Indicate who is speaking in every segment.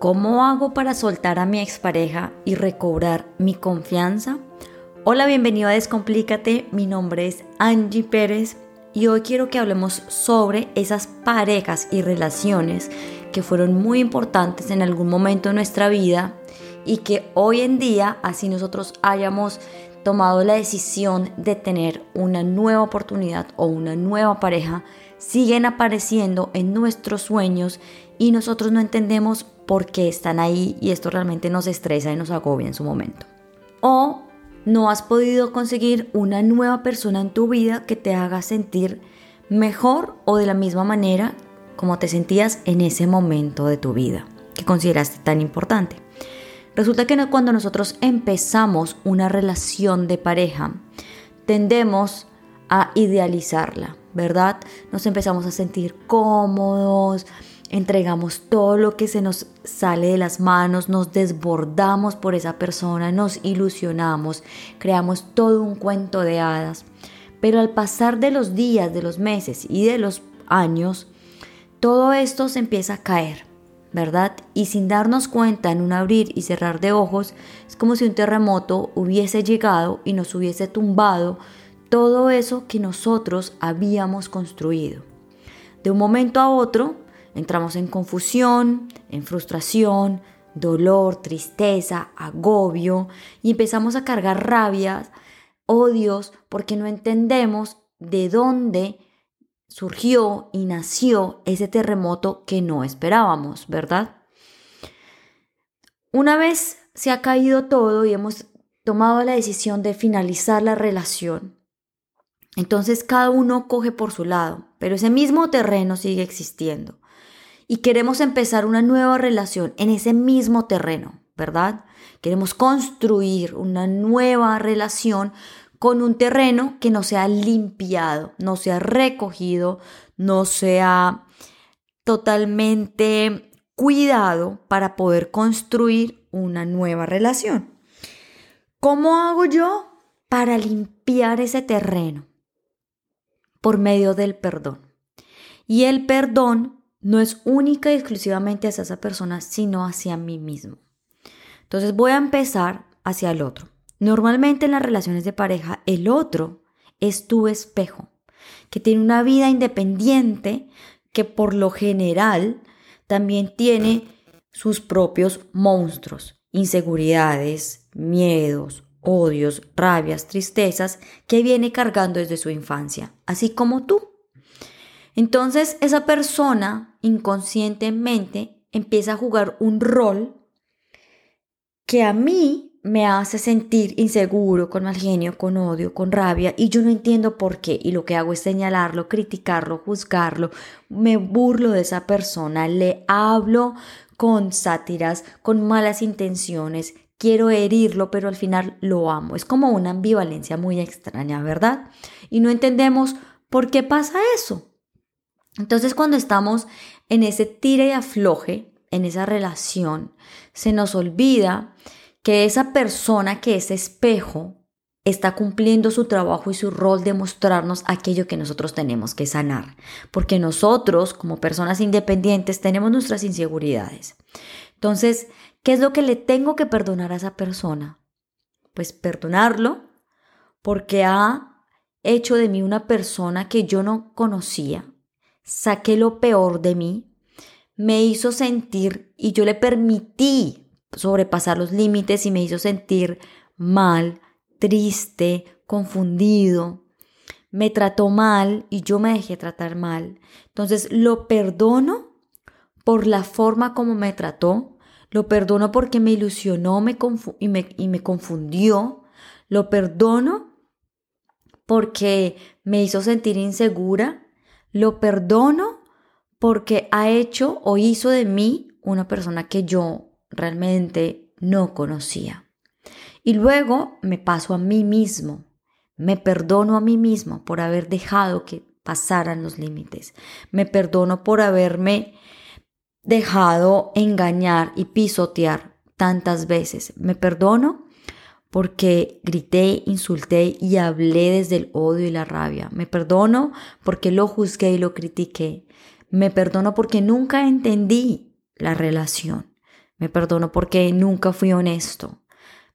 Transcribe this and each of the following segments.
Speaker 1: ¿Cómo hago para soltar a mi expareja y recobrar mi confianza? Hola, bienvenido a Descomplícate. Mi nombre es Angie Pérez y hoy quiero que hablemos sobre esas parejas y relaciones que fueron muy importantes en algún momento de nuestra vida y que hoy en día, así nosotros hayamos tomado la decisión de tener una nueva oportunidad o una nueva pareja, siguen apareciendo en nuestros sueños y nosotros no entendemos por qué están ahí y esto realmente nos estresa y nos agobia en su momento. O no has podido conseguir una nueva persona en tu vida que te haga sentir mejor o de la misma manera como te sentías en ese momento de tu vida que consideraste tan importante. Resulta que cuando nosotros empezamos una relación de pareja, tendemos a idealizarla, ¿verdad? Nos empezamos a sentir cómodos, entregamos todo lo que se nos sale de las manos, nos desbordamos por esa persona, nos ilusionamos, creamos todo un cuento de hadas. Pero al pasar de los días, de los meses y de los años, todo esto se empieza a caer, ¿verdad? Y sin darnos cuenta en un abrir y cerrar de ojos, es como si un terremoto hubiese llegado y nos hubiese tumbado todo eso que nosotros habíamos construido. De un momento a otro, Entramos en confusión, en frustración, dolor, tristeza, agobio y empezamos a cargar rabias, odios, porque no entendemos de dónde surgió y nació ese terremoto que no esperábamos, ¿verdad? Una vez se ha caído todo y hemos tomado la decisión de finalizar la relación, entonces cada uno coge por su lado, pero ese mismo terreno sigue existiendo y queremos empezar una nueva relación en ese mismo terreno, ¿verdad? Queremos construir una nueva relación con un terreno que no sea limpiado, no sea recogido, no sea totalmente cuidado para poder construir una nueva relación. ¿Cómo hago yo para limpiar ese terreno? Por medio del perdón. Y el perdón no es única y exclusivamente hacia esa persona, sino hacia mí mismo. Entonces voy a empezar hacia el otro. Normalmente en las relaciones de pareja, el otro es tu espejo, que tiene una vida independiente, que por lo general también tiene sus propios monstruos, inseguridades, miedos, odios, rabias, tristezas que viene cargando desde su infancia, así como tú. Entonces esa persona inconscientemente empieza a jugar un rol que a mí me hace sentir inseguro, con mal genio, con odio, con rabia, y yo no entiendo por qué. Y lo que hago es señalarlo, criticarlo, juzgarlo, me burlo de esa persona, le hablo con sátiras, con malas intenciones, quiero herirlo, pero al final lo amo. Es como una ambivalencia muy extraña, ¿verdad? Y no entendemos por qué pasa eso. Entonces cuando estamos en ese tire y afloje, en esa relación, se nos olvida que esa persona que es espejo está cumpliendo su trabajo y su rol de mostrarnos aquello que nosotros tenemos que sanar. Porque nosotros, como personas independientes, tenemos nuestras inseguridades. Entonces, ¿qué es lo que le tengo que perdonar a esa persona? Pues perdonarlo porque ha hecho de mí una persona que yo no conocía, saqué lo peor de mí, me hizo sentir y yo le permití sobrepasar los límites y me hizo sentir mal, triste, confundido. Me trató mal y yo me dejé tratar mal. Entonces lo perdono por la forma como me trató, lo perdono porque me ilusionó me y, me, y me confundió, lo perdono porque me hizo sentir insegura, lo perdono porque ha hecho o hizo de mí una persona que yo realmente no conocía. Y luego me paso a mí mismo. Me perdono a mí mismo por haber dejado que pasaran los límites. Me perdono por haberme dejado engañar y pisotear tantas veces. Me perdono porque grité, insulté y hablé desde el odio y la rabia. Me perdono porque lo juzgué y lo critiqué. Me perdono porque nunca entendí la relación. Me perdono porque nunca fui honesto.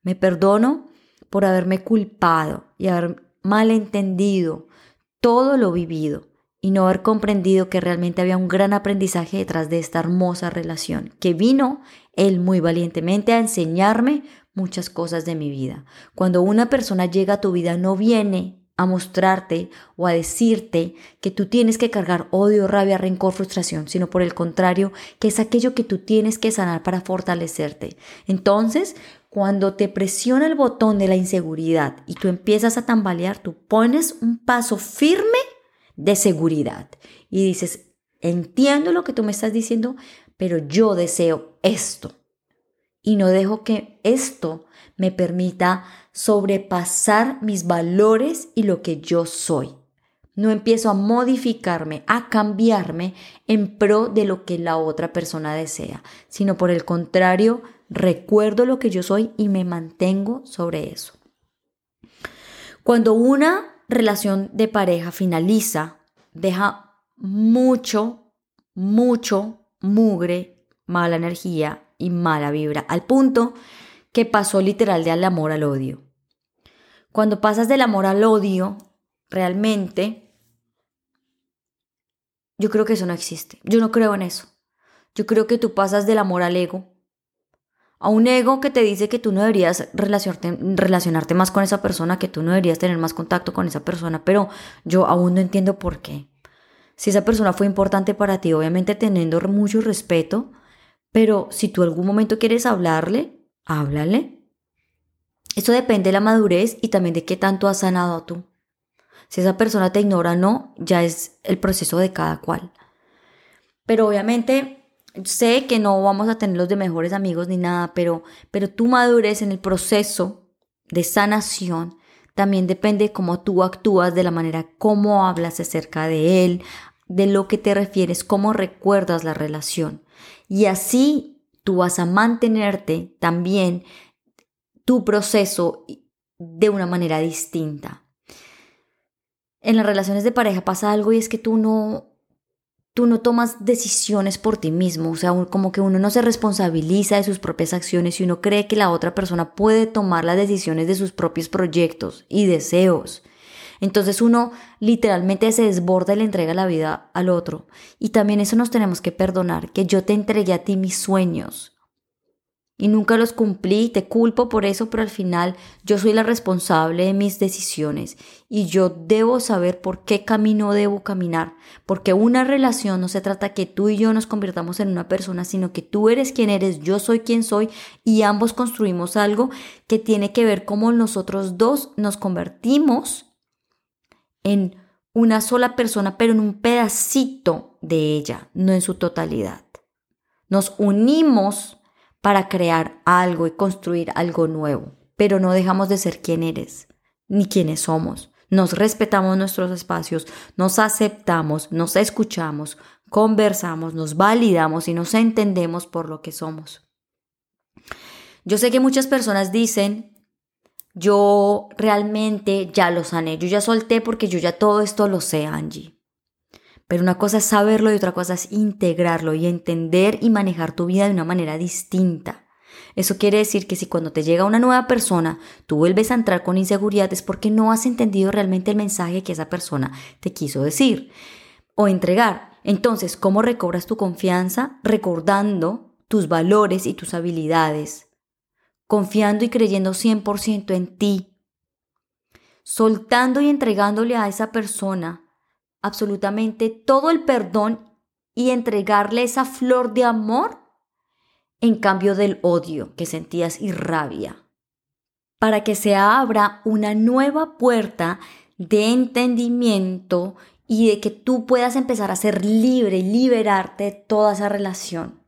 Speaker 1: Me perdono por haberme culpado y haber malentendido todo lo vivido y no haber comprendido que realmente había un gran aprendizaje detrás de esta hermosa relación, que vino él muy valientemente a enseñarme muchas cosas de mi vida. Cuando una persona llega a tu vida no viene a mostrarte o a decirte que tú tienes que cargar odio, rabia, rencor, frustración, sino por el contrario, que es aquello que tú tienes que sanar para fortalecerte. Entonces, cuando te presiona el botón de la inseguridad y tú empiezas a tambalear, tú pones un paso firme de seguridad y dices, entiendo lo que tú me estás diciendo, pero yo deseo esto y no dejo que esto me permita sobrepasar mis valores y lo que yo soy. No empiezo a modificarme, a cambiarme en pro de lo que la otra persona desea, sino por el contrario, recuerdo lo que yo soy y me mantengo sobre eso. Cuando una relación de pareja finaliza, deja mucho, mucho mugre, mala energía y mala vibra, al punto que pasó literal del amor al odio. Cuando pasas del amor al odio, realmente, yo creo que eso no existe. Yo no creo en eso. Yo creo que tú pasas del amor al ego. A un ego que te dice que tú no deberías relacionarte, más con esa persona, que tú no deberías tener más contacto con esa persona, pero yo aún no entiendo por qué. Si esa persona fue importante para ti, obviamente teniendo mucho respeto, pero si tú algún momento quieres hablarle, háblale. Eso depende de la madurez y también de qué tanto has sanado tú. Si esa persona te ignora o no, ya es el proceso de cada cual. Pero obviamente sé que no vamos a tener los de mejores amigos ni nada, pero, pero tu madurez en el proceso de sanación también depende de cómo tú actúas, de la manera como hablas acerca de él, de lo que te refieres, cómo recuerdas la relación. Y así tú vas a mantenerte también tu proceso de una manera distinta. En las relaciones de pareja pasa algo y es que tú no tú no tomas decisiones por ti mismo, o sea, como que uno no se responsabiliza de sus propias acciones y uno cree que la otra persona puede tomar las decisiones de sus propios proyectos y deseos. Entonces uno literalmente se desborda y le entrega la vida al otro. Y también eso nos tenemos que perdonar, que yo te entregué a ti mis sueños. Y nunca los cumplí, te culpo por eso, pero al final yo soy la responsable de mis decisiones y yo debo saber por qué camino debo caminar, porque una relación no se trata que tú y yo nos convirtamos en una persona, sino que tú eres quien eres, yo soy quien soy y ambos construimos algo que tiene que ver cómo nosotros dos nos convertimos en una sola persona, pero en un pedacito de ella, no en su totalidad. Nos unimos para crear algo y construir algo nuevo, pero no dejamos de ser quien eres, ni quienes somos. Nos respetamos nuestros espacios, nos aceptamos, nos escuchamos, conversamos, nos validamos y nos entendemos por lo que somos. Yo sé que muchas personas dicen, yo realmente ya lo sané, yo ya solté porque yo ya todo esto lo sé, Angie. Pero una cosa es saberlo y otra cosa es integrarlo y entender y manejar tu vida de una manera distinta. Eso quiere decir que si cuando te llega una nueva persona tú vuelves a entrar con inseguridad es porque no has entendido realmente el mensaje que esa persona te quiso decir o entregar. Entonces, ¿cómo recobras tu confianza? Recordando tus valores y tus habilidades confiando y creyendo 100% en ti, soltando y entregándole a esa persona absolutamente todo el perdón y entregarle esa flor de amor en cambio del odio que sentías y rabia, para que se abra una nueva puerta de entendimiento y de que tú puedas empezar a ser libre liberarte de toda esa relación.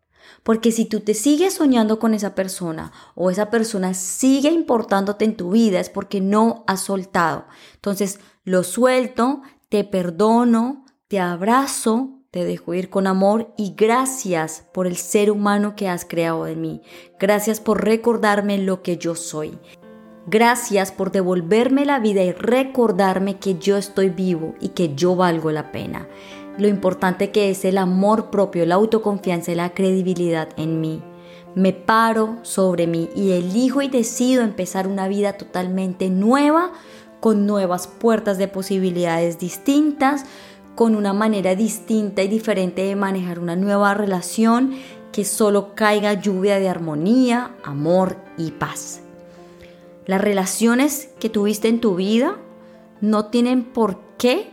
Speaker 1: Porque si tú te sigues soñando con esa persona o esa persona sigue importándote en tu vida es porque no has soltado. Entonces, lo suelto, te perdono, te abrazo, te dejo ir con amor y gracias por el ser humano que has creado en mí. Gracias por recordarme lo que yo soy. Gracias por devolverme la vida y recordarme que yo estoy vivo y que yo valgo la pena lo importante que es el amor propio, la autoconfianza y la credibilidad en mí. me paro sobre mí y elijo y decido empezar una vida totalmente nueva, con nuevas puertas de posibilidades distintas, con una manera distinta y diferente de manejar una nueva relación que solo caiga lluvia de armonía, amor y paz. Las relaciones que tuviste en tu vida no tienen por qué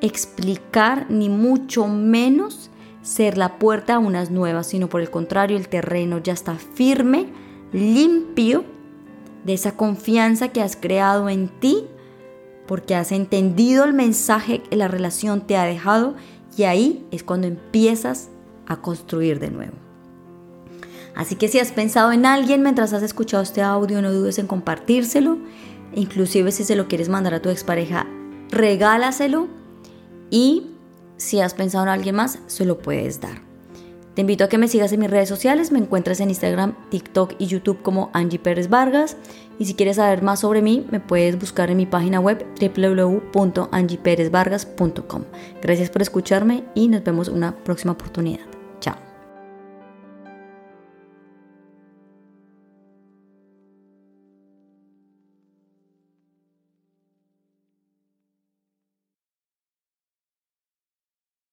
Speaker 1: explicar ni mucho menos ser la puerta a unas nuevas, sino por el contrario, el terreno ya está firme, limpio de esa confianza que has creado en ti, porque has entendido el mensaje que la relación te ha dejado y ahí es cuando empiezas a construir de nuevo. Así que si has pensado en alguien mientras has escuchado este audio, no dudes en compartírselo. Inclusive si se lo quieres mandar a tu expareja, regálaselo y si has pensado en alguien más, se lo puedes dar. Te invito a que me sigas en mis redes sociales, me encuentras en Instagram, TikTok y YouTube como Angie Pérez Vargas. Y si quieres saber más sobre mí, me puedes buscar en mi página web www.angieperezvargas.com. Gracias por escucharme y nos vemos una próxima oportunidad.